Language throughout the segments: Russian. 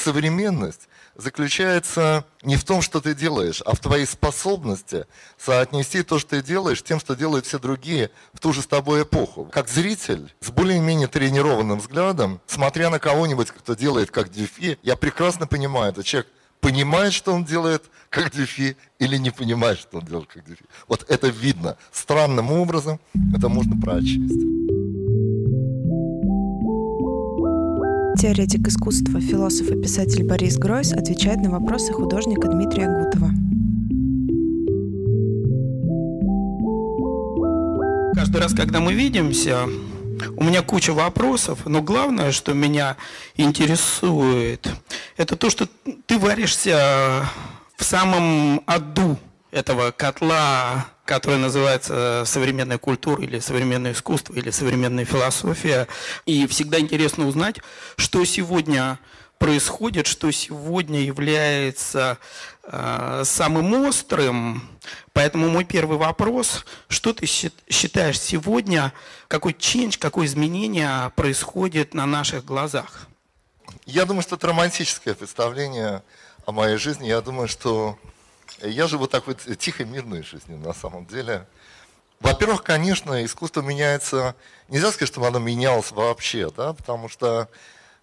современность заключается не в том, что ты делаешь, а в твоей способности соотнести то, что ты делаешь, тем, что делают все другие в ту же с тобой эпоху. Как зритель с более-менее тренированным взглядом, смотря на кого-нибудь, кто делает как Дюфи, я прекрасно понимаю, этот человек понимает, что он делает как Дюфи, или не понимает, что он делает как Дюфи. Вот это видно. Странным образом это можно прочесть. Теоретик искусства, философ и писатель Борис Гройс отвечает на вопросы художника Дмитрия Гутова. Каждый раз, когда мы видимся, у меня куча вопросов, но главное, что меня интересует, это то, что ты варишься в самом аду этого котла, который называется современная культура или современное искусство или современная философия. И всегда интересно узнать, что сегодня происходит, что сегодня является э, самым острым. Поэтому мой первый вопрос, что ты считаешь сегодня, какой change, какое изменение происходит на наших глазах? Я думаю, что это романтическое представление о моей жизни. Я думаю, что я живу такой тихой, мирной жизнью на самом деле. Во-первых, конечно, искусство меняется, нельзя сказать, что оно менялось вообще, да, потому что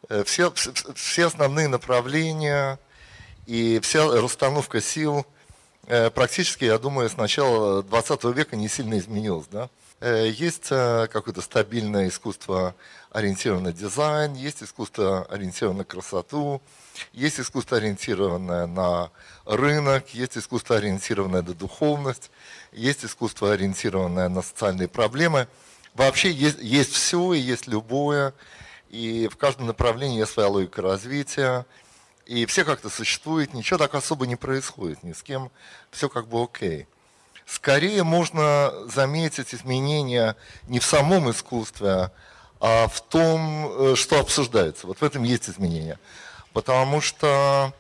э, все, все основные направления и вся расстановка сил э, практически, я думаю, с начала 20 века не сильно изменилась. Да? Э, есть какое-то стабильное искусство, ориентированное на дизайн, есть искусство, ориентированное на красоту, есть искусство, ориентированное на рынок, есть искусство, ориентированное на духовность, есть искусство, ориентированное на социальные проблемы. Вообще есть, есть все и есть любое, и в каждом направлении есть своя логика развития, и все как-то существуют, ничего так особо не происходит ни с кем, все как бы окей. Скорее можно заметить изменения не в самом искусстве, а в том, э, что обсуждается. Вот в этом есть изменения потому что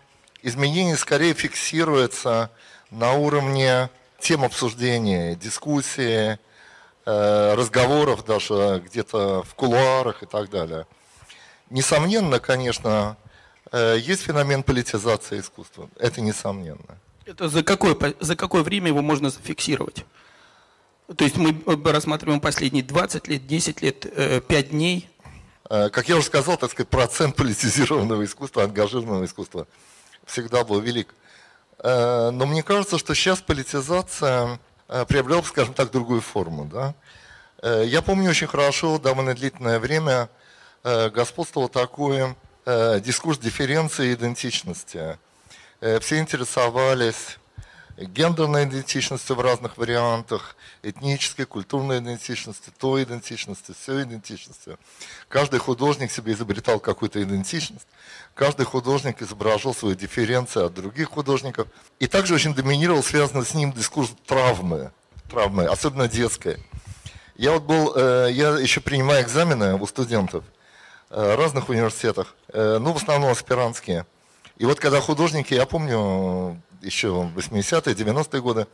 изменение скорее фиксируется на уровне тем обсуждения, дискуссии, э, разговоров даже где-то в кулуарах и так далее. Несомненно, конечно, э, есть феномен политизации искусства. Это несомненно. Это за какое, за какое время его можно зафиксировать? То есть мы рассматриваем последние 20 лет, 10 лет, 5 э, дней, Э, как я уже сказал, так сказать, процент политизированного искусства, ангажированного искусства всегда был велик. Э, но мне кажется, что сейчас политизация э, приобрела, скажем так, другую форму. Да? Я помню очень хорошо, довольно длительное время господствовал такой дискурс дифференции идентичности. Все интересовались гендерной идентичностью в разных вариантах, этнической, культурной идентичности, той идентичности, все идентичности. Каждый художник себе изобретал какую-то идентичность, каждый художник изображал свою дифференцию от других художников. И также очень доминировал связанный с ним дискурс травмы, травмы, особенно детской. Я вот был, э, я еще принимаю экзамены у студентов э, разных университетах, э, ну, в основном аспирантские. И вот когда художники, я помню, еще в 80-е, 90-е годы,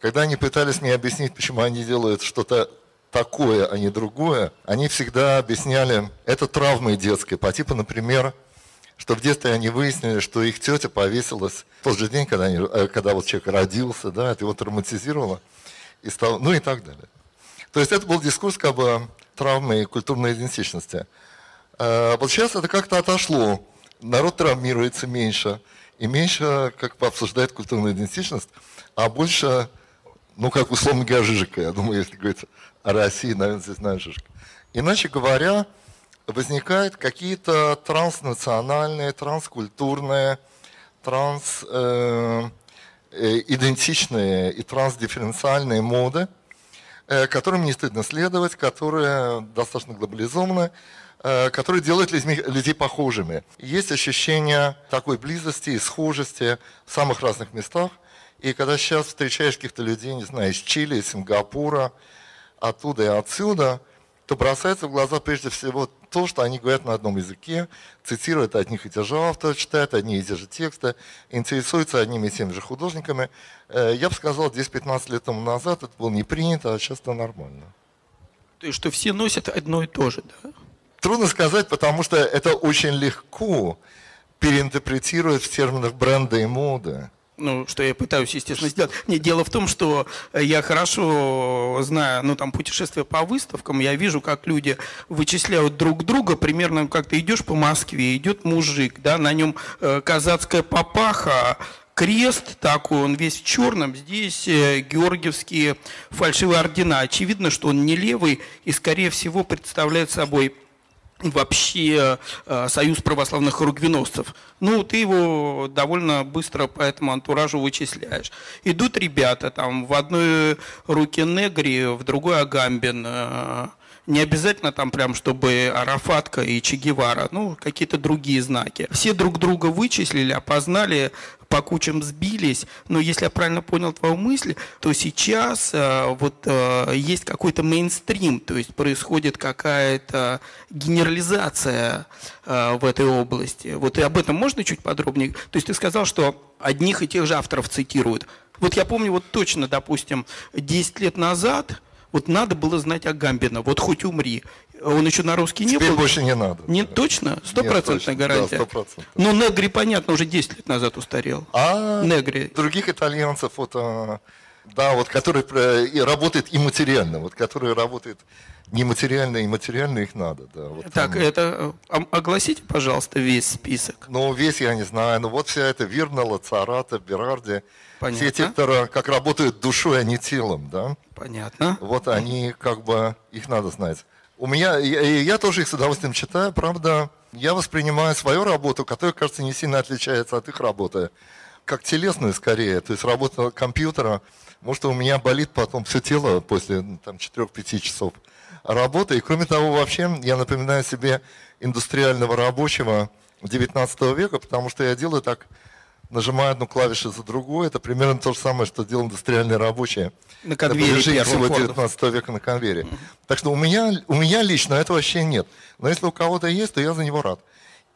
когда они пытались мне объяснить, почему они делают что-то такое, а не другое, они всегда объясняли, это травмы детской, по типу, например, что в детстве они выяснили, что их тетя повесилась в тот же день, когда, они, э, когда вот человек родился, да, это его травматизировало, и стал, ну и так далее. То есть это был дискурс как бы травмы и культурной идентичности. А вот сейчас это как-то отошло, народ травмируется меньше, и меньше как бы обсуждает культурную идентичность, а больше, ну, как условно говоря, Жижика. Я думаю, если говорить о России, наверное, здесь знают Жижика. Иначе говоря, возникают какие-то транснациональные, транскультурные, трансидентичные э, э и трансдифференциальные моды, э, которым не стыдно следовать, которые достаточно глобализованы, который делает людей похожими. Есть ощущение такой близости и схожести в самых разных местах. И когда сейчас встречаешь каких-то людей, не знаю, из Чили, из Сингапура, оттуда и отсюда, то бросается в глаза прежде всего то, что они говорят на одном языке, цитируют одних и тех же авторов, читают одни и те же тексты, интересуются одними и теми же художниками. Э, я бы сказал, 10-15 лет тому назад это было не принято, а сейчас это нормально. То есть, что все носят одно и то же, да? Трудно сказать, потому что это очень легко переинтерпретировать в терминах бренда и моды. Ну, что я пытаюсь, естественно, сделать. Не, дело в том, что я хорошо знаю, ну, там, путешествия по выставкам, я вижу, как люди вычисляют друг друга, примерно как ты идешь по Москве, идет мужик, да, на нем э, казацкая папаха, крест такой, он весь в черном, здесь э, георгиевские фальшивые ордена. Очевидно, что он не левый и, скорее всего, представляет собой вообще э, союз православных хоругвеносцев. Ну, ты его довольно быстро по этому антуражу вычисляешь. Идут ребята, там в одной руке Негри, в другой Агамбин. Э, не обязательно там прям, чтобы Арафатка и Че Гевара, ну, какие-то другие знаки. Все друг друга вычислили, опознали, по кучам сбились, но если я правильно понял твою мысль, то сейчас э, вот э, есть какой-то мейнстрим, то есть происходит какая-то генерализация э, в этой области. Вот и об этом можно чуть подробнее? То есть ты сказал, что одних и тех же авторов цитируют. Вот я помню вот точно, допустим, 10 лет назад вот надо было знать о Гамбина, вот хоть умри. Он еще на русский не Теперь был? больше не надо. Не точно? Стопроцентная гарантия? Да, стопроцентная. Ну, Негри, понятно, уже 10 лет назад устарел. А Негри. других итальянцев, вот, а, да, вот, которые э, и работают и материально, вот, которые работают нематериально и материально, их надо, да. Вот Так, там. это э, огласите, пожалуйста, весь список. Ну, весь я не знаю, но вот вся эта Вирнала, Царата, Берарди, Понятно. все те, которые как работают душой, а не телом, да, Понятно. вот они как бы, их надо знать. У меня, я, я тоже их с удовольствием читаю, правда, я воспринимаю свою работу, которая, кажется, не сильно отличается от их работы, как телесную скорее, то есть работа компьютера, может, у меня болит потом все тело после там, 4-5 часов работы. И кроме того, вообще, я напоминаю себе индустриального рабочего 19 века, потому что я делаю так, нажимаю одну клавишу за другой. Это примерно то же самое, что делал индустриальный рабочий. На конвейере всего Форда. 19 века на конвейере. Так что у меня, у меня лично этого вообще нет. Но если у кого-то есть, то я за него рад.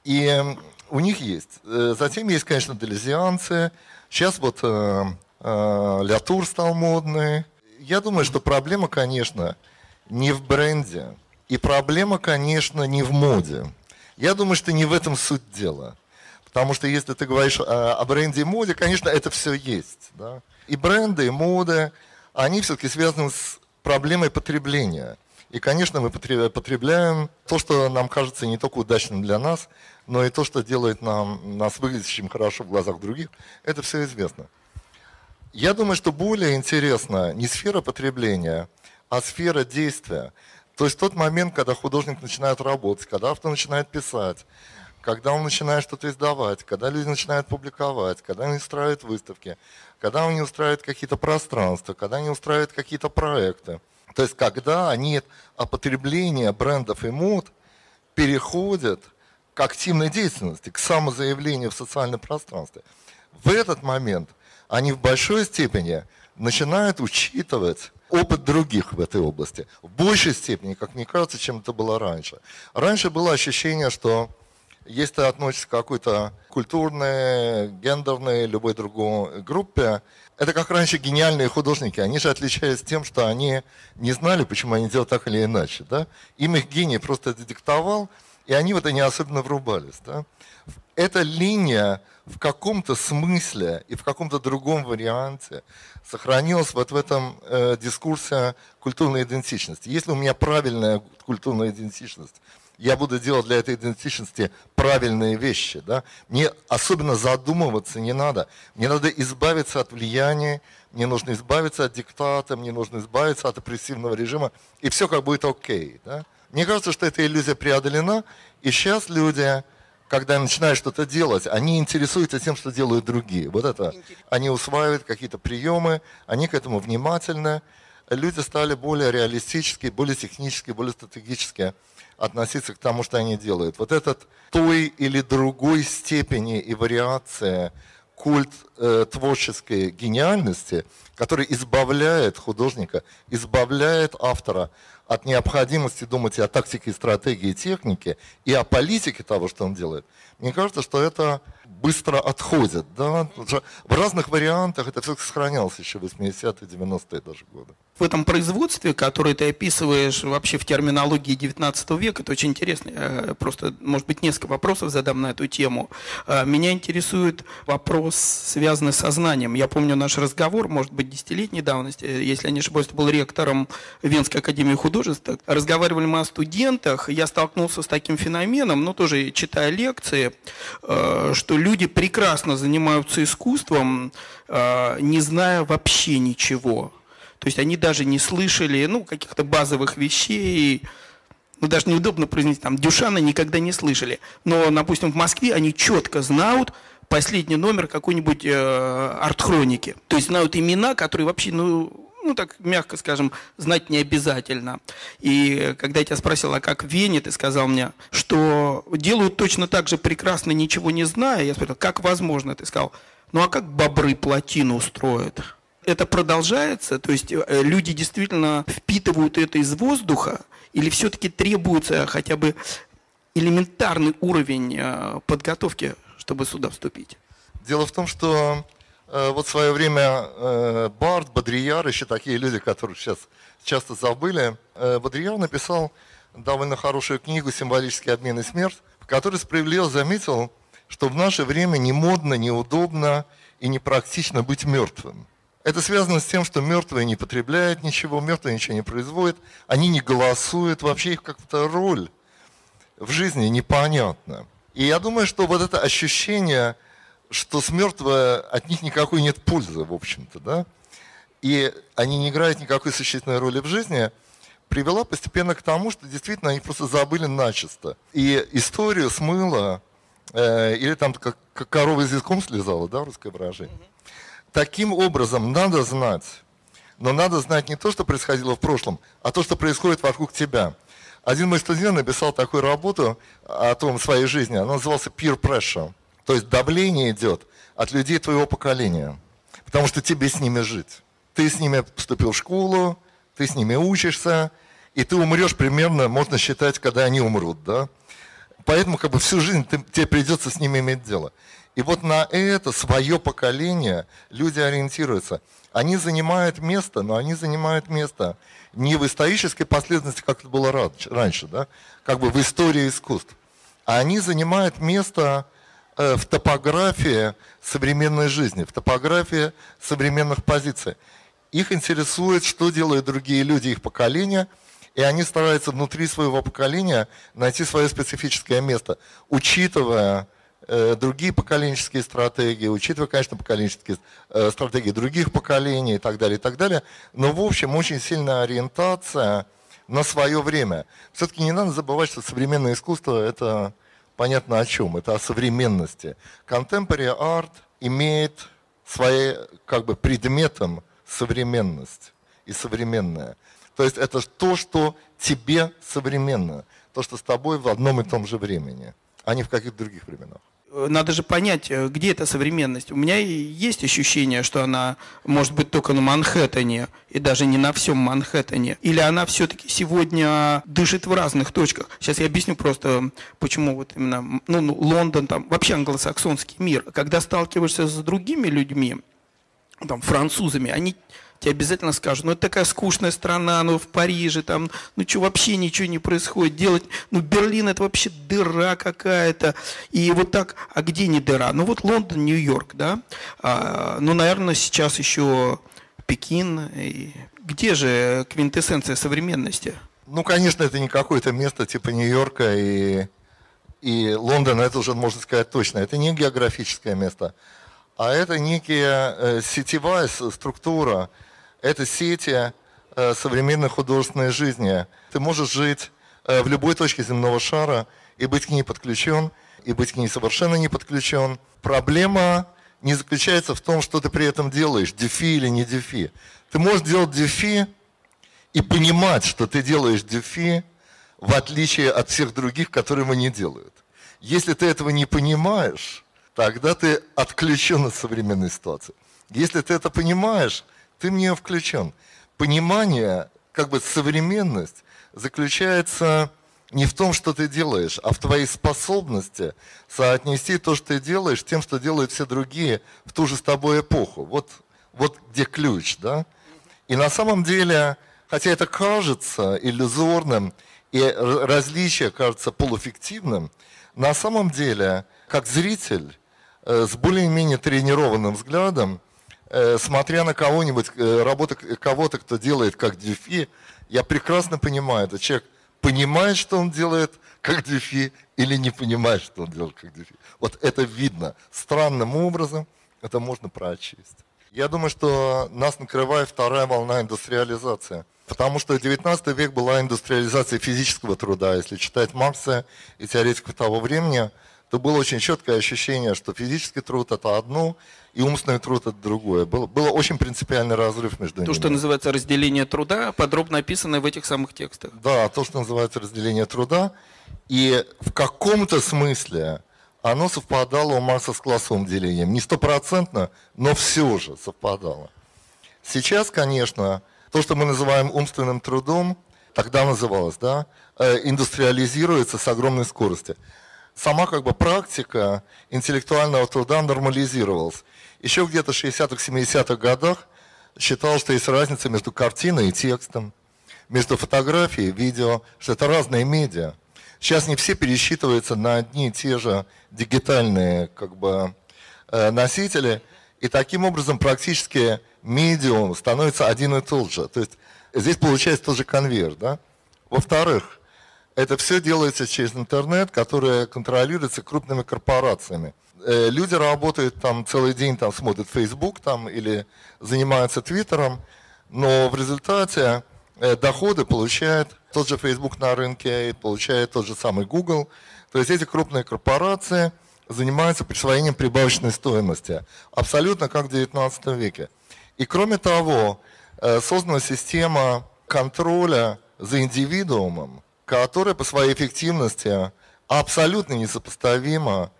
И у них есть. Э, Затем есть, конечно, делезианцы. Сейчас вот э, э, Лятур стал модный. Я думаю, что проблема, конечно, не в бренде. И проблема, конечно, не в моде. Я думаю, что не в этом суть дела. Потому что если ты говоришь о, о бренде и моде, конечно, это все есть. Да? И бренды, и моды, они все-таки связаны с проблемой потребления. И, конечно, мы потре- потребляем то, что нам кажется не только удачным для нас, но и то, что делает нам, нас выглядящим хорошо в глазах других. Это все известно. Я думаю, что более интересна не сфера потребления, а сфера действия. То есть тот момент, когда художник начинает работать, когда автор начинает писать, когда он начинает что-то издавать, когда люди начинают публиковать, когда они устраивают выставки, когда они устраивают какие-то пространства, когда они устраивают какие-то проекты. То есть когда они от потребления брендов и мод переходят к активной деятельности, к самозаявлению в социальном пространстве. В этот момент они в большой степени начинают учитывать опыт других в этой области. В большей степени, как мне кажется, чем это было раньше. Раньше было ощущение, что если ты относишься к какой-то культурной, гендерной, любой другой группе, это как раньше гениальные художники. Они же отличались тем, что они не знали, почему они делают так или иначе. Да? Им их гений просто это диктовал, и они в это не особенно врубались. Да? Эта линия в каком-то смысле и в каком-то другом варианте сохранилась вот в этом э, дискурсе культурной идентичности. Если у меня правильная культурная идентичность, я буду делать для этой идентичности правильные вещи. Да? Мне особенно задумываться не надо. Мне надо избавиться от влияния, мне нужно избавиться от диктата, мне нужно избавиться от опрессивного режима, и все как будет окей. Да? Мне кажется, что эта иллюзия преодолена, и сейчас люди, когда начинают что-то делать, они интересуются тем, что делают другие. Вот это. Они усваивают какие-то приемы, они к этому внимательны. Люди стали более реалистически, более технически, более стратегически относиться к тому, что они делают. Вот этот той или другой степени и вариация культ э, творческой гениальности, который избавляет художника, избавляет автора от необходимости думать и о тактике, стратегии, технике, и о политике того, что он делает. Мне кажется, что это быстро отходит. Да? В разных вариантах это все сохранялось еще в 80-е, 90-е даже годы. В этом производстве, которое ты описываешь вообще в терминологии 19 века, это очень интересно. Я просто, может быть, несколько вопросов задам на эту тему. А, меня интересует вопрос, связанный с сознанием. Я помню наш разговор, может быть, десятилетней давности, если я не ошибаюсь, был ректором Венской академии художеств. Разговаривали мы о студентах, я столкнулся с таким феноменом, ну, тоже читая лекции, что люди прекрасно занимаются искусством, не зная вообще ничего. То есть они даже не слышали ну, каких-то базовых вещей, ну, даже неудобно произнести, там, Дюшана никогда не слышали. Но, допустим, в Москве они четко знают последний номер какой-нибудь э, арт-хроники. То есть знают имена, которые вообще, ну, ну, так мягко скажем, знать не обязательно. И когда я тебя спросил, а как в Вене, ты сказал мне, что делают точно так же прекрасно, ничего не зная. Я спросил, как возможно? Ты сказал, ну, а как бобры плотину устроят? Это продолжается? То есть э, люди действительно впитывают это из воздуха? Или все-таки требуется хотя бы элементарный уровень э, подготовки, чтобы сюда вступить? Дело в том, что э, вот в свое время Барт, Бодрияр, еще такие люди, которые сейчас часто забыли, Бодрияр написал довольно хорошую книгу «Символический обмен и смерть», в которой справедливо заметил, что в наше время не модно, неудобно и непрактично быть мертвым. Это связано с тем, что мертвые не потребляют ничего, мертвые ничего не производят, они не голосуют, вообще их как-то роль в жизни непонятна. И я думаю, что вот это ощущение, что с мертвого от них никакой нет пользы, в общем-то, да, и они не играют никакой существенной роли в жизни, привела постепенно к тому, что действительно они просто забыли начисто. И историю смыла, э, или там как, как корова языком слезала, да, русское выражение. Таким образом, надо знать, но надо знать не то, что происходило в прошлом, а то, что происходит вокруг тебя. Один мой студент написал такую работу о том своей жизни, она называлась peer pressure, то есть давление идет от людей твоего поколения, потому что тебе с ними жить. Ты с ними поступил в школу, ты с ними учишься, и ты умрешь примерно, можно считать, когда они умрут, да? Поэтому как бы всю жизнь ты, тебе придется с ними иметь дело. И вот на это свое поколение люди ориентируются. Они занимают место, но они занимают место не в исторической последовательности, как это было раньше, да? как бы в истории искусств, а они занимают место э, в топографии современной жизни, в топографии современных позиций. Их интересует, что делают другие люди их поколения, и они стараются внутри своего поколения найти свое специфическое место, учитывая другие поколенческие стратегии, учитывая, конечно, поколенческие э, стратегии других поколений и так далее, и так далее. Но, в общем, очень сильная ориентация на свое время. Все-таки не надо забывать, что современное искусство – это понятно о чем, это о современности. Contemporary art имеет своим как бы предметом современность и современное. То есть это то, что тебе современно, то, что с тобой в одном и том же времени, а не в каких-то других временах. Э, надо же понять, э, где эта современность. У меня есть ощущение, что она может быть только на Манхэттене и даже не на всем Манхэттене. Или она все-таки сегодня дышит в разных точках. Сейчас я объясню просто, почему вот именно ну, ну, Лондон, там вообще англосаксонский мир. Когда сталкиваешься с другими людьми, там, французами, они тебе обязательно скажут, ну это такая скучная страна, ну в Париже там, ну что вообще ничего не происходит, делать, ну Берлин это вообще дыра какая-то, и вот так, а где не дыра? Ну вот Лондон, Нью-Йорк, да, а, ну наверное сейчас еще Пекин, и где же квинтэссенция современности? Ну, конечно, это не какое-то место типа Нью-Йорка и, и Лондона, это уже можно сказать точно. Это не географическое место, а это некая э, сетевая структура, это сети э, современной художественной жизни. Ты можешь жить э, в любой точке земного шара и быть к ней подключен, и быть к ней совершенно не подключен. Проблема не заключается в том, что ты при этом делаешь, дефи или не дефи. Ты можешь делать дефи и понимать, что ты делаешь дефи, в отличие от всех других, которые его не делают. Если ты этого не понимаешь, тогда ты отключен от современной ситуации. Если ты это понимаешь, ты в нее включен. Понимание, как бы современность, заключается не в том, что ты делаешь, а в твоей способности соотнести то, что ты делаешь, с тем, что делают все другие в ту же с тобой эпоху. Вот, вот где ключ, да? И на самом деле, хотя это кажется иллюзорным, и различие кажется полуфиктивным, на самом деле, как зритель, э, с более-менее тренированным взглядом, смотря на кого-нибудь, э, работу кого-то, кто делает как дюфи, я прекрасно понимаю, этот человек понимает, что он делает как дюфи, или не понимает, что он делает как дюфи. Вот это видно. Странным образом это можно прочесть. Я думаю, что нас накрывает вторая волна индустриализации. Потому что 19 век была индустриализация физического труда. Если читать Маркса и теоретиков того времени, то было очень четкое ощущение, что физический труд – это одно, и умственный труд – это другое. Был, был очень принципиальный разрыв между то, ними. То, что называется разделение труда, подробно описано в этих самых текстах. Да, то, что называется разделение труда. И в каком-то смысле оно совпадало у Маркса с классовым делением. Не стопроцентно, но все же совпадало. Сейчас, конечно, то, что мы называем умственным трудом, тогда называлось, да, э, индустриализируется с огромной скоростью. Сама как бы практика интеллектуального труда нормализировалась. Еще где-то в 60-х, 70-х годах считалось, что есть разница между картиной и текстом, между фотографией и видео, что это разные медиа. Сейчас не все пересчитываются на одни и те же дигитальные как бы, э, носители, и таким образом практически медиум становится один и тот же. То есть здесь получается тоже конвейер. Да? Во-вторых, это все делается через интернет, который контролируется крупными корпорациями. Э, люди работают там целый день, там смотрят Facebook там, или занимаются Твиттером, но в результате э, доходы получает тот же Facebook на рынке, получает тот же самый Google. То есть эти крупные корпорации занимаются присвоением прибавочной стоимости, абсолютно как в XIX веке. И кроме того, э, создана система контроля за индивидуумом, которая по своей эффективности абсолютно несопоставима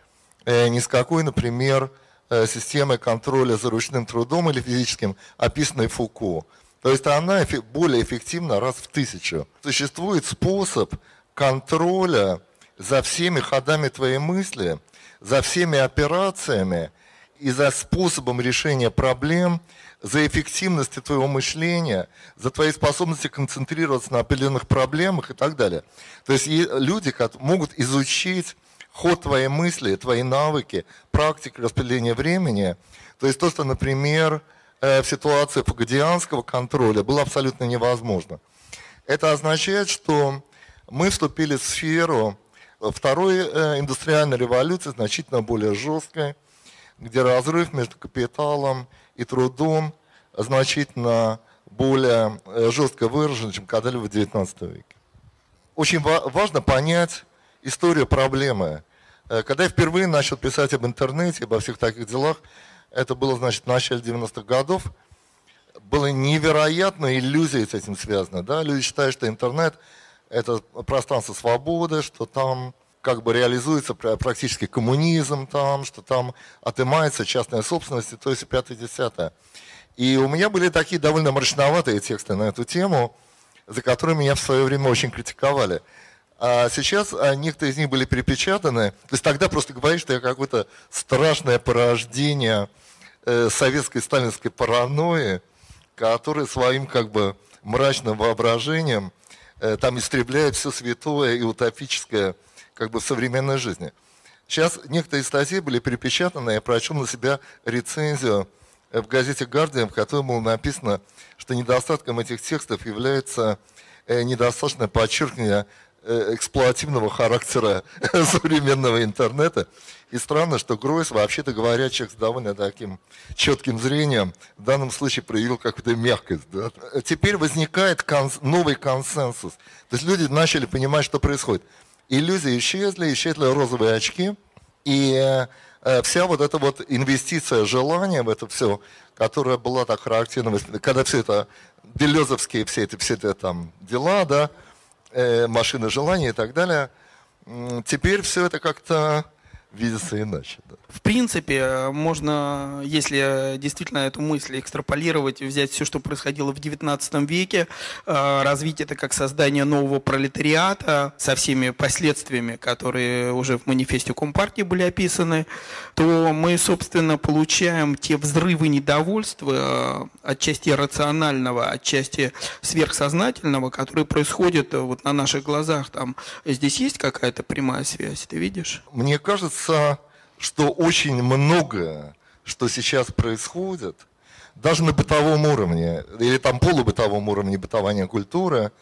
э, ни с какой, например, э, системой контроля за ручным трудом или физическим, описанной Фуко. То есть она более эффективна раз в тысячу. Существует способ контроля за всеми ходами твоей мысли, за всеми операциями и за способом решения проблем – за эффективностью твоего мышления, за твои способности концентрироваться на определенных проблемах и так далее. То есть люди могут изучить ход твоей мысли, твои навыки, практики распределения времени. То есть то, что, например, э, в ситуации фагодианского контроля было абсолютно невозможно. Это означает, что мы вступили в сферу второй э, индустриальной революции, значительно более жесткой, где разрыв между капиталом и трудом значительно более э, жестко выражен, чем когда-либо в XIX веке. Очень важно понять историю проблемы. Э, когда я впервые начал писать об интернете, обо всех таких делах, это было, значит, в начале 90-х годов, было невероятно иллюзия с этим связана. Да? Люди считают, что интернет – это пространство свободы, что там как бы реализуется практически коммунизм там, что там отымается частная собственность, то есть пятое-десятое. И у меня были такие довольно мрачноватые тексты на эту тему, за которые меня в свое время очень критиковали. А сейчас а, некоторые из них были перепечатаны. То есть тогда просто говоришь, что я какое-то страшное порождение э, советской сталинской паранойи, которое своим как бы мрачным воображением э, там истребляет все святое и утопическое как бы современной жизни. Сейчас некоторые статьи были перепечатаны, я прочел на себя рецензию в газете «Гардиан», в которой было написано, что недостатком этих текстов является э, недостаточное подчеркивание э, эксплуативного характера современного интернета. И странно, что Гройс, вообще-то говоря, человек с довольно таким четким зрением, в данном случае проявил какую-то мягкость. Да? Теперь возникает конс- новый консенсус. То есть люди начали понимать, что происходит иллюзии исчезли, исчезли розовые очки, и э, вся вот эта вот инвестиция желания в это все, которая была так характерна, когда все это, делезовские все эти, все эти там дела, да, э, машины желания и так далее, теперь все это как-то видится иначе. Да. В принципе, можно, если действительно эту мысль экстраполировать, взять все, что происходило в XIX веке, э, развить это как создание нового пролетариата со всеми последствиями, которые уже в манифесте Компартии были описаны, то мы, собственно, получаем те взрывы недовольства, э, отчасти рационального, отчасти сверхсознательного, которые происходят вот на наших глазах. Там, здесь есть какая-то прямая связь, ты видишь? Мне кажется, что очень многое, что сейчас происходит, даже на бытовом уровне, или там полубытовом уровне бытования культуры,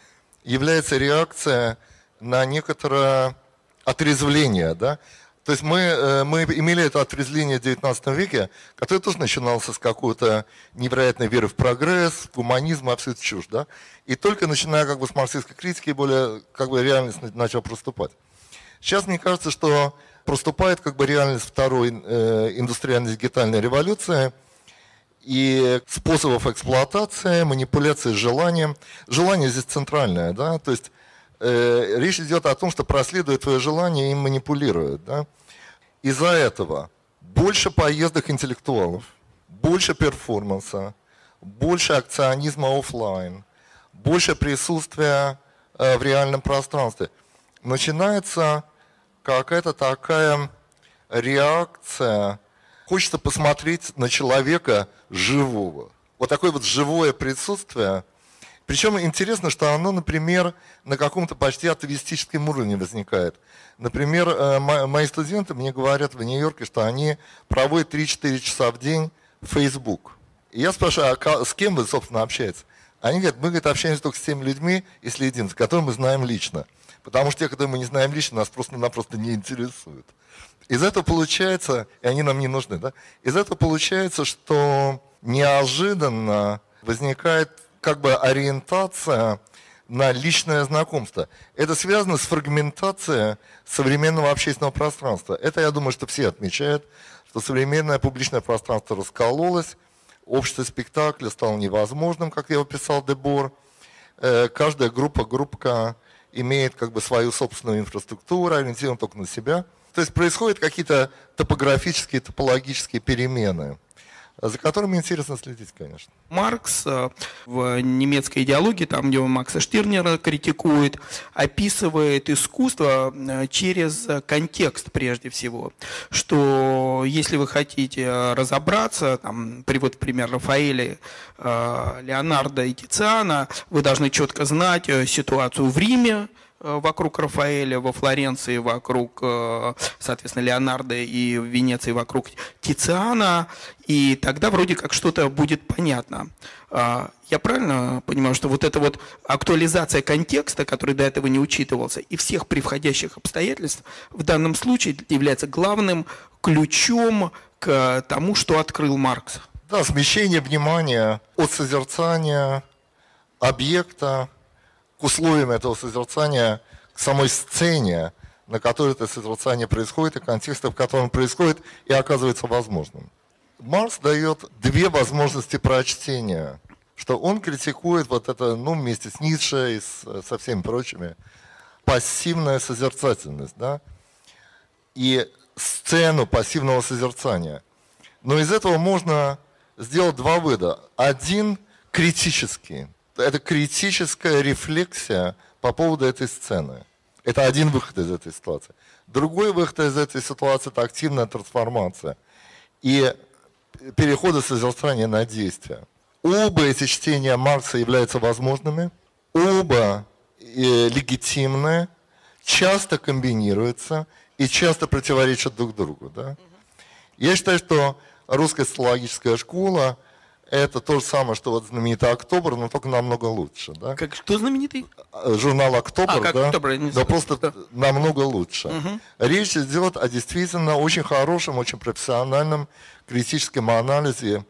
является реакция на некоторое отрезвление, да? То есть мы, э, мы имели это отрезвление в XIX веке, которое тоже начиналось с какой-то невероятной веры в прогресс, в гуманизм, абсолютно чушь, да? И только начиная как бы с марксистской критики, более как бы реальность начала проступать. Сейчас мне кажется, что проступает как бы реальность второй э, индустриально-дигитальной революции и способов эксплуатации, манипуляции желанием. Желание здесь центральное, да, то есть э, речь идет о том, что проследуют твое желание и им манипулируют, да. Из-за этого больше поездок интеллектуалов, больше перформанса, больше акционизма офлайн, больше присутствия э, в реальном пространстве. Начинается какая-то такая реакция. Хочется посмотреть на человека живого. Вот такое вот живое присутствие. Причем интересно, что оно, например, на каком-то почти атовистическом уровне возникает. Например, э, мои студенты мне говорят в Нью-Йорке, что они проводят 3-4 часа в день в Facebook. И я спрашиваю, а с кем вы, собственно, общаетесь? Они говорят, мы говорит, общаемся только с теми людьми и следим, с которыми мы знаем лично. Потому что те, которые мы не знаем лично, нас просто-напросто не интересуют. Из этого получается, и они нам не нужны, да? Из этого получается, что неожиданно возникает как бы ориентация на личное знакомство. Это связано с фрагментацией современного общественного пространства. Это, я думаю, что все отмечают, что современное публичное пространство раскололось, общество спектакля стало невозможным, как его писал Дебор. Э, каждая группа, группка имеет как бы свою собственную инфраструктуру, ориентирован только на себя. То есть происходят какие-то топографические, топологические перемены за которыми интересно следить, конечно. Маркс э, в немецкой идеологии, там, где он Макса Штирнера критикует, описывает искусство э, через контекст прежде всего. Что если вы хотите разобраться, там, привод пример Рафаэля, э, Леонардо и Тициана, вы должны четко знать ситуацию в Риме, вокруг Рафаэля, во Флоренции вокруг, э, соответственно, Леонардо и в Венеции вокруг Тициана, и тогда вроде как что-то будет понятно. А, я правильно понимаю, что вот эта вот актуализация контекста, который до этого не учитывался, и всех превходящих обстоятельств в данном случае является главным ключом к тому, что открыл Маркс? Да, смещение внимания от созерцания объекта к условиям этого созерцания, к самой сцене, на которой это созерцание происходит, и контекста, в котором происходит, и оказывается возможным. Марс дает две возможности прочтения, что он критикует вот это, ну, вместе с Ницше и с, со всеми прочими, пассивная созерцательность, да, и сцену пассивного созерцания. Но из этого можно сделать два выда. Один критический – это критическая рефлексия по поводу этой сцены. Это один выход из этой ситуации. Другой выход из этой ситуации – это активная трансформация и переходы созерцания на действие. Оба эти чтения Маркса являются возможными, оба э, легитимны, часто комбинируются и часто противоречат друг другу. Да? Я считаю, что русская социологическая школа – это то же самое, что вот знаменитый «Октобр», но только намного лучше. Да? Как, что знаменитый? Э, журнал «Октобр», а, да? «Октобр», не да просто что? намного лучше. Угу. Речь идет о действительно очень хорошем, очень профессиональном критическом анализе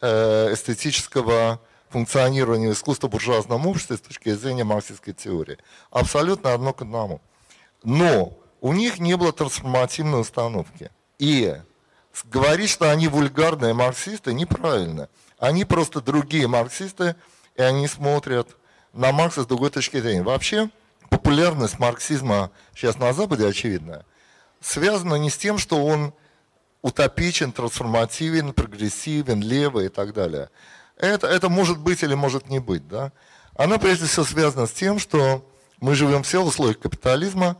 э, эстетического функционирования искусства в буржуазном обществе с точки зрения марксистской теории. Абсолютно одно к одному. Но у них не было трансформативной установки. И говорить, что они вульгарные марксисты, неправильно. Они просто другие марксисты, и они смотрят на Маркса с другой точки зрения. Вообще, популярность марксизма сейчас на Западе очевидная. связано не с тем, что он утопичен, трансформативен, прогрессивен, левый и так далее. Это, это может быть или может не быть. Да? Она прежде всего связана с тем, что мы живем все в условиях капитализма,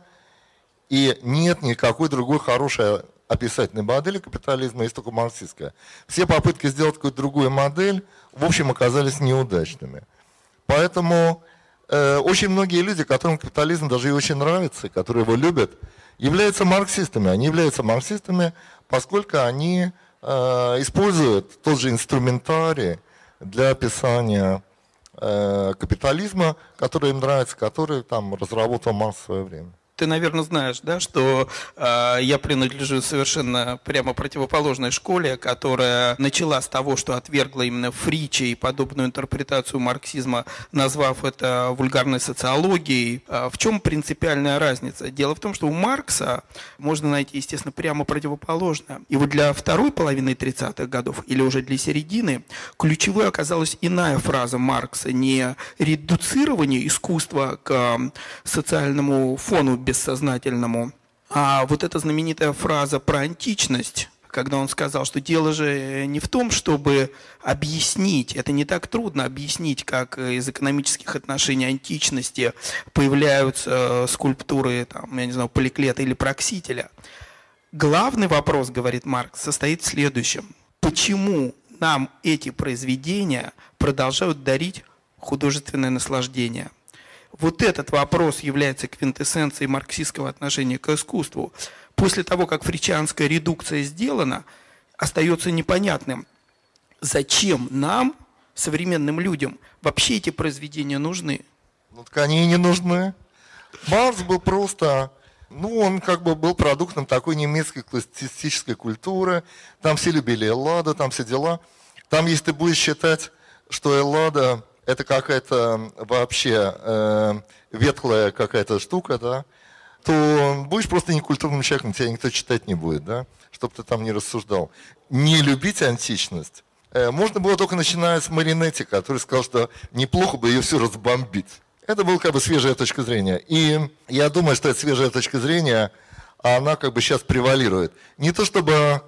и нет никакой другой хорошей описательной модели капитализма, есть только марксистская. Все попытки сделать какую-то другую модель, в общем, оказались неудачными. Поэтому э, очень многие люди, которым капитализм даже и очень нравится, которые его любят, являются марксистами. Они являются марксистами, поскольку они э, используют тот же инструментарий для описания э, капитализма, который им нравится, который там разработал Маркс в свое время ты, наверное, знаешь, да, что э, я принадлежу совершенно прямо противоположной школе, которая начала с того, что отвергла именно Фрича и подобную интерпретацию марксизма, назвав это вульгарной социологией. А в чем принципиальная разница? Дело в том, что у Маркса можно найти, естественно, прямо противоположное. И вот для второй половины 30-х годов или уже для середины ключевой оказалась иная фраза Маркса, не редуцирование искусства к социальному фону бессознательному. А вот эта знаменитая фраза про античность, когда он сказал, что дело же не в том, чтобы объяснить, это не так трудно объяснить, как из экономических отношений античности появляются э, скульптуры, там, я не знаю, Поликлета или Проксителя. Главный вопрос, говорит Маркс, состоит в следующем. Почему нам эти произведения продолжают дарить художественное наслаждение – вот этот вопрос является квинтэссенцией марксистского отношения к искусству. После того, как фричанская редукция сделана, остается непонятным, зачем нам, современным людям, вообще эти произведения нужны. Ну так они и не нужны. Маркс был просто, ну он как бы был продуктом такой немецкой классицистической культуры. Там все любили Эллада, там все дела. Там, если ты будешь считать, что Эллада это какая-то вообще э, ветхлая какая-то штука, да, то будешь просто некультурным человеком, тебя никто читать не будет, да, чтобы ты там не рассуждал. Не любить античность э, можно было только начиная с Маринетти, который сказал, что неплохо бы ее все разбомбить. Это была как бы свежая точка зрения. И я думаю, что эта свежая точка зрения, она как бы сейчас превалирует. Не то чтобы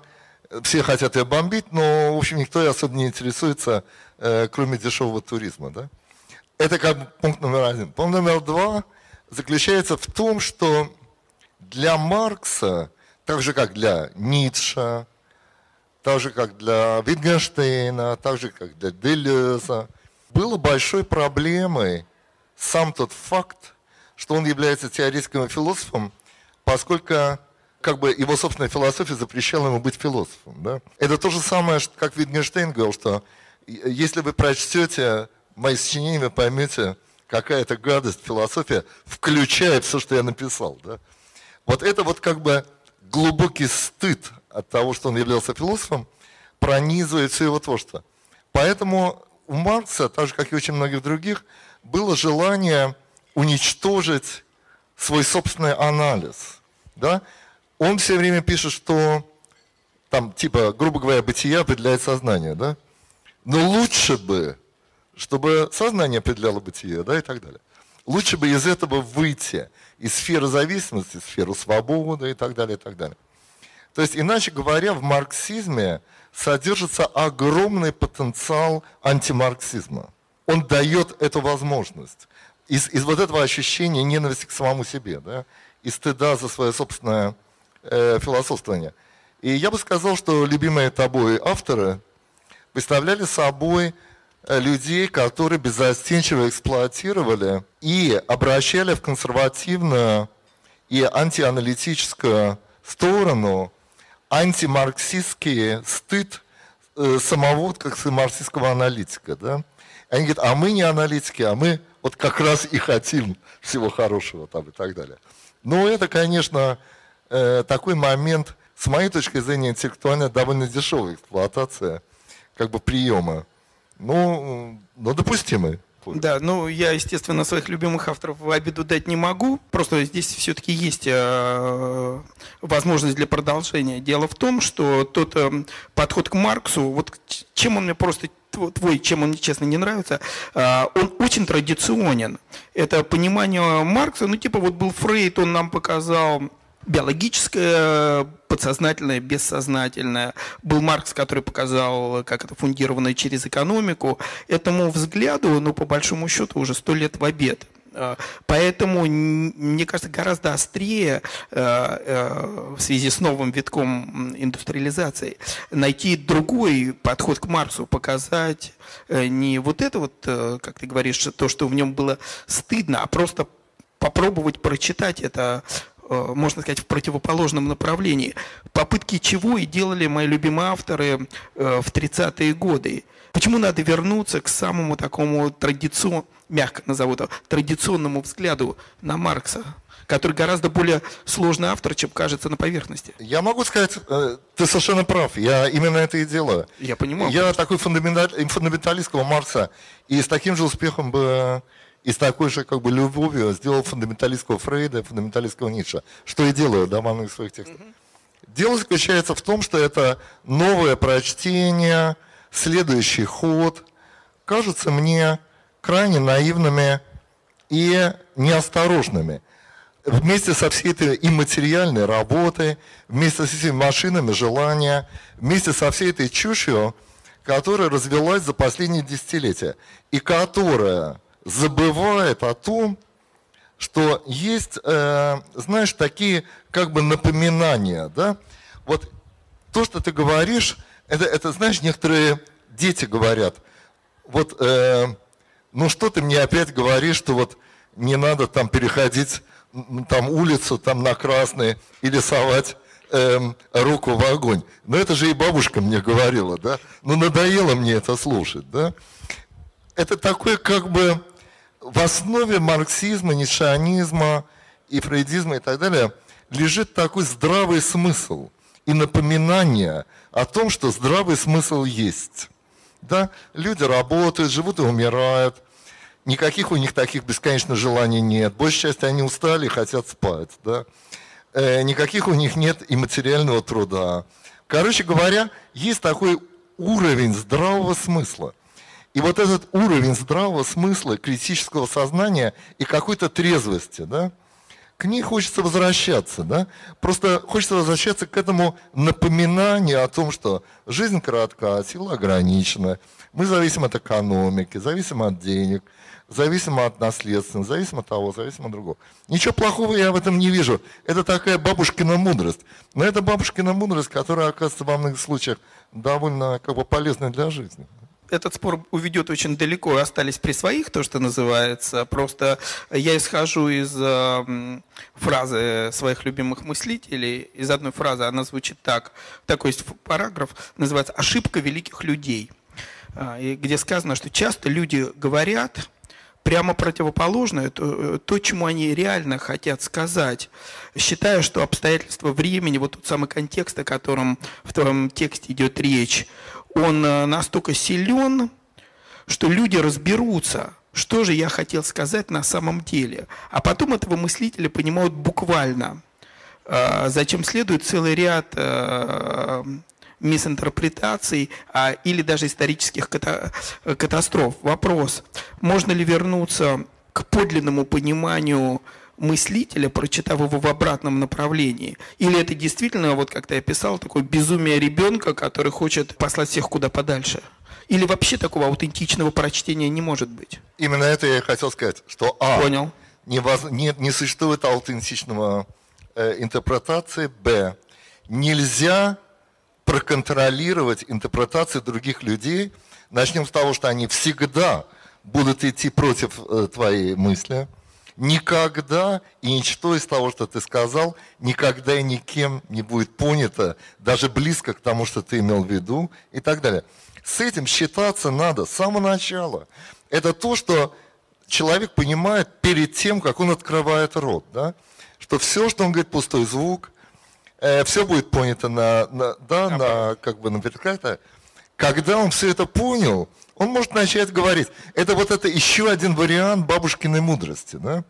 все хотят ее бомбить, но, в общем, никто особо не интересуется кроме дешевого туризма. Да? Это как пункт номер один. Пункт номер два заключается в том, что для Маркса, так же как для Ницше, так же как для Wittgensteina, так же как для Делеза, было большой проблемой сам тот факт, что он является теоретическим философом, поскольку как бы его собственная философия запрещала ему быть философом. Да? Это то же самое, как Wittgenstein говорил, что если вы прочтете мои сочинения, вы поймете, какая это гадость, философия, включая все, что я написал. Да? Вот это вот как бы глубокий стыд от того, что он являлся философом, пронизывает все его творчество. Поэтому у Маркса, так же, как и очень многих других, было желание уничтожить свой собственный анализ. Да? Он все время пишет, что там, типа, грубо говоря, бытие определяет сознание. Да? Но лучше бы, чтобы сознание определяло бытие, да, и так далее. Лучше бы из этого выйти, из сферы зависимости, в сферу свободы и так далее, и так далее. То есть, иначе говоря, в марксизме содержится огромный потенциал антимарксизма. Он дает эту возможность. Из, из вот этого ощущения ненависти к самому себе, да, и стыда за свое собственное э, философствование. И я бы сказал, что любимые тобой авторы – представляли собой э, людей, которые беззастенчиво эксплуатировали и обращали в консервативную и антианалитическую сторону антимарксистский стыд э, самого как марксистского аналитика. Да? Они говорят, а мы не аналитики, а мы вот как раз и хотим всего хорошего там, и так далее. Но это, конечно, э, такой момент, с моей точки зрения, интеллектуально довольно дешевая эксплуатация – как бы приема. Ну, ну допустимы. Да, ну я, естественно, своих любимых авторов в обиду дать не могу. Просто здесь все-таки есть э, возможность для продолжения. Дело в том, что тот э, подход к Марксу, вот чем он мне просто твой, чем он честно не нравится, э, он очень традиционен. Это понимание Маркса, ну типа вот был Фрейд, он нам показал биологическое, подсознательное, бессознательное. Был Маркс, который показал, как это фундировано через экономику. Этому взгляду, ну, по большому счету, уже сто лет в обед. А, поэтому, мне кажется, гораздо острее э, э, в связи с новым витком индустриализации найти другой подход к Марксу, показать э, не вот это вот, как ты говоришь, то, что в нем было стыдно, а просто попробовать прочитать это можно сказать, в противоположном направлении. Попытки чего и делали мои любимые авторы в 30-е годы. Почему надо вернуться к самому такому традиционному, мягко назову это, традиционному взгляду на Маркса, который гораздо более сложный автор, чем кажется на поверхности. Я могу сказать, э, ты совершенно прав, я именно это и делаю. Я понимаю. Я такой фундаменталь, фундаменталистского Маркса, и с таким же успехом бы и с такой же как бы любовью сделал фундаменталистского Фрейда, фундаменталистского Ницше, что и делаю да, во многих своих текстах. Угу. Дело заключается в том, что это новое прочтение, следующий ход кажутся мне крайне наивными и неосторожными. Вместе со всей этой имматериальной работой, вместе с этими машинами желания, вместе со всей этой чушью, которая развелась за последние десятилетия, и которая забывает о том, что есть, э, знаешь, такие как бы напоминания, да? Вот то, что ты говоришь, это, это знаешь, некоторые дети говорят, вот, э, ну что ты мне опять говоришь, что вот не надо там переходить там улицу там на красный или совать э, руку в огонь. Но это же и бабушка мне говорила, да? Ну надоело мне это слушать, да? Это такое как бы в основе марксизма, нишанизма и фрейдизма и так далее лежит такой здравый смысл и напоминание о том, что здравый смысл есть. Да? Люди работают, живут и умирают. Никаких у них таких бесконечных желаний нет. Большей части они устали и хотят спать. Да? Э, никаких у них нет и материального труда. Короче говоря, есть такой уровень здравого смысла. И вот этот уровень здравого смысла, критического сознания и какой-то трезвости, да, к ней хочется возвращаться, да? Просто хочется возвращаться к этому напоминанию о том, что жизнь коротка, сила ограничена, мы зависим от экономики, зависим от денег, зависим от наследственности, зависим от того, зависим от другого. Ничего плохого я в этом не вижу. Это такая бабушкина мудрость. Но это бабушкина мудрость, которая, оказывается, во многих случаях довольно как бы полезна для жизни этот спор уведет очень далеко, остались при своих, то, что называется. Просто я исхожу из э, фразы своих любимых мыслителей, из одной фразы, она звучит так. Такой есть параграф, называется «Ошибка великих людей», э, где сказано, что часто люди говорят прямо противоположное то, то, чему они реально хотят сказать, считая, что обстоятельства времени, вот тот самый контекст, о котором в твоем тексте идет речь, он э, настолько силен, что люди разберутся, что же я хотел сказать на самом деле. А потом этого мыслителя понимают буквально. Э, зачем следует целый ряд э, мисинтерпретаций а, или даже исторических катастроф. Вопрос, можно ли вернуться к подлинному пониманию мыслителя, прочитав его в обратном направлении? Или это действительно, вот как ты описал, такое безумие ребенка, который хочет послать всех куда подальше? Или вообще такого аутентичного прочтения не может быть? Именно это я и хотел сказать, что А. Понял. Не, воз, не, не существует аутентичного э, интерпретации, Б. Нельзя проконтролировать интерпретации других людей. Начнем с того, что они всегда будут идти против э, твоей мысли никогда и ничто из того, что ты сказал, никогда и никем не будет понято, даже близко к тому, что ты имел в виду и так далее. С этим считаться надо с самого начала. Это то, что человек понимает перед тем, как он открывает рот. Да? Что все, что он говорит, пустой звук, э, все будет понято на, на, да, на, как бы на как Когда он все это понял, он может начать говорить. Это вот это еще один вариант бабушкиной мудрости. Да?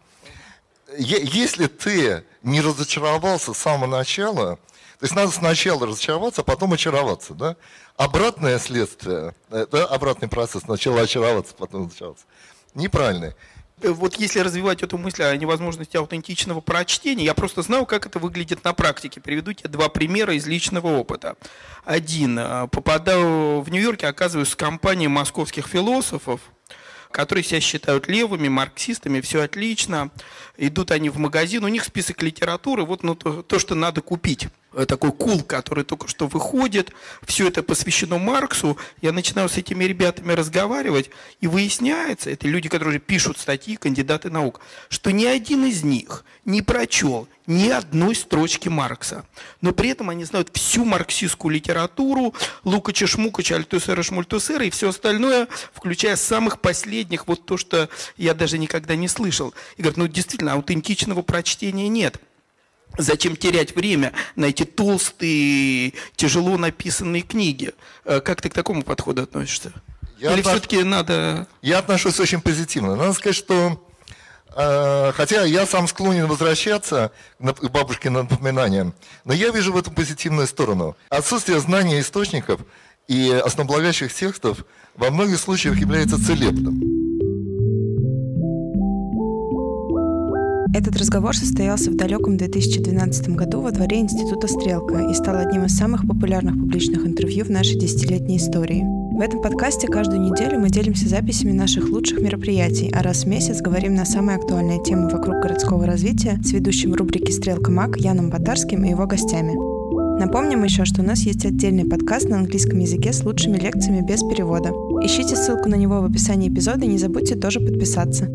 Если ты не разочаровался с самого начала, то есть надо сначала разочароваться, а потом очароваться. Да? Обратное следствие, это обратный процесс, сначала очароваться, потом разочароваться. Неправильный. Э, вот если развивать эту мысль о невозможности аутентичного прочтения, я просто знаю, как это выглядит на практике. Приведу тебе два примера из личного опыта. Один. Э, попадаю в Нью-Йорке, оказываюсь в компании московских философов, которые себя считают левыми, марксистами, все отлично. Идут они в магазин, у них список литературы, вот ну, то, то, что надо купить. Э, такой кул, который только что выходит, все это посвящено Марксу. Я начинаю с этими ребятами разговаривать, и выясняется, это люди, которые пишут статьи, кандидаты наук, что ни один из них не прочел ни одной строчки Маркса. Но при этом они знают всю марксистскую литературу, Лукача Шмукача, Альтусера Шмультусера и все остальное, включая самых последних, вот то, что я даже никогда не слышал. И говорят, ну действительно, аутентичного прочтения нет. Зачем терять время на эти толстые, тяжело написанные книги? Э, как ты к такому подходу относишься? Я Или отнош... все-таки надо... Я отношусь очень позитивно. Надо сказать, что э, хотя я сам склонен возвращаться к бабушкиным напоминаниям, но я вижу в этом позитивную сторону. Отсутствие знания источников и основополагающих текстов во многих случаях является целебным. Этот разговор состоялся в далеком 2012 году во дворе Института «Стрелка» и стал одним из самых популярных публичных интервью в нашей десятилетней истории. В этом подкасте каждую неделю мы делимся записями наших лучших мероприятий, а раз в месяц говорим на самые актуальные темы вокруг городского развития с ведущим рубрики «Стрелка Мак» Яном Батарским и его гостями. Напомним еще, что у нас есть отдельный подкаст на английском языке с лучшими лекциями без перевода. Ищите ссылку на него в описании эпизода и не забудьте тоже подписаться.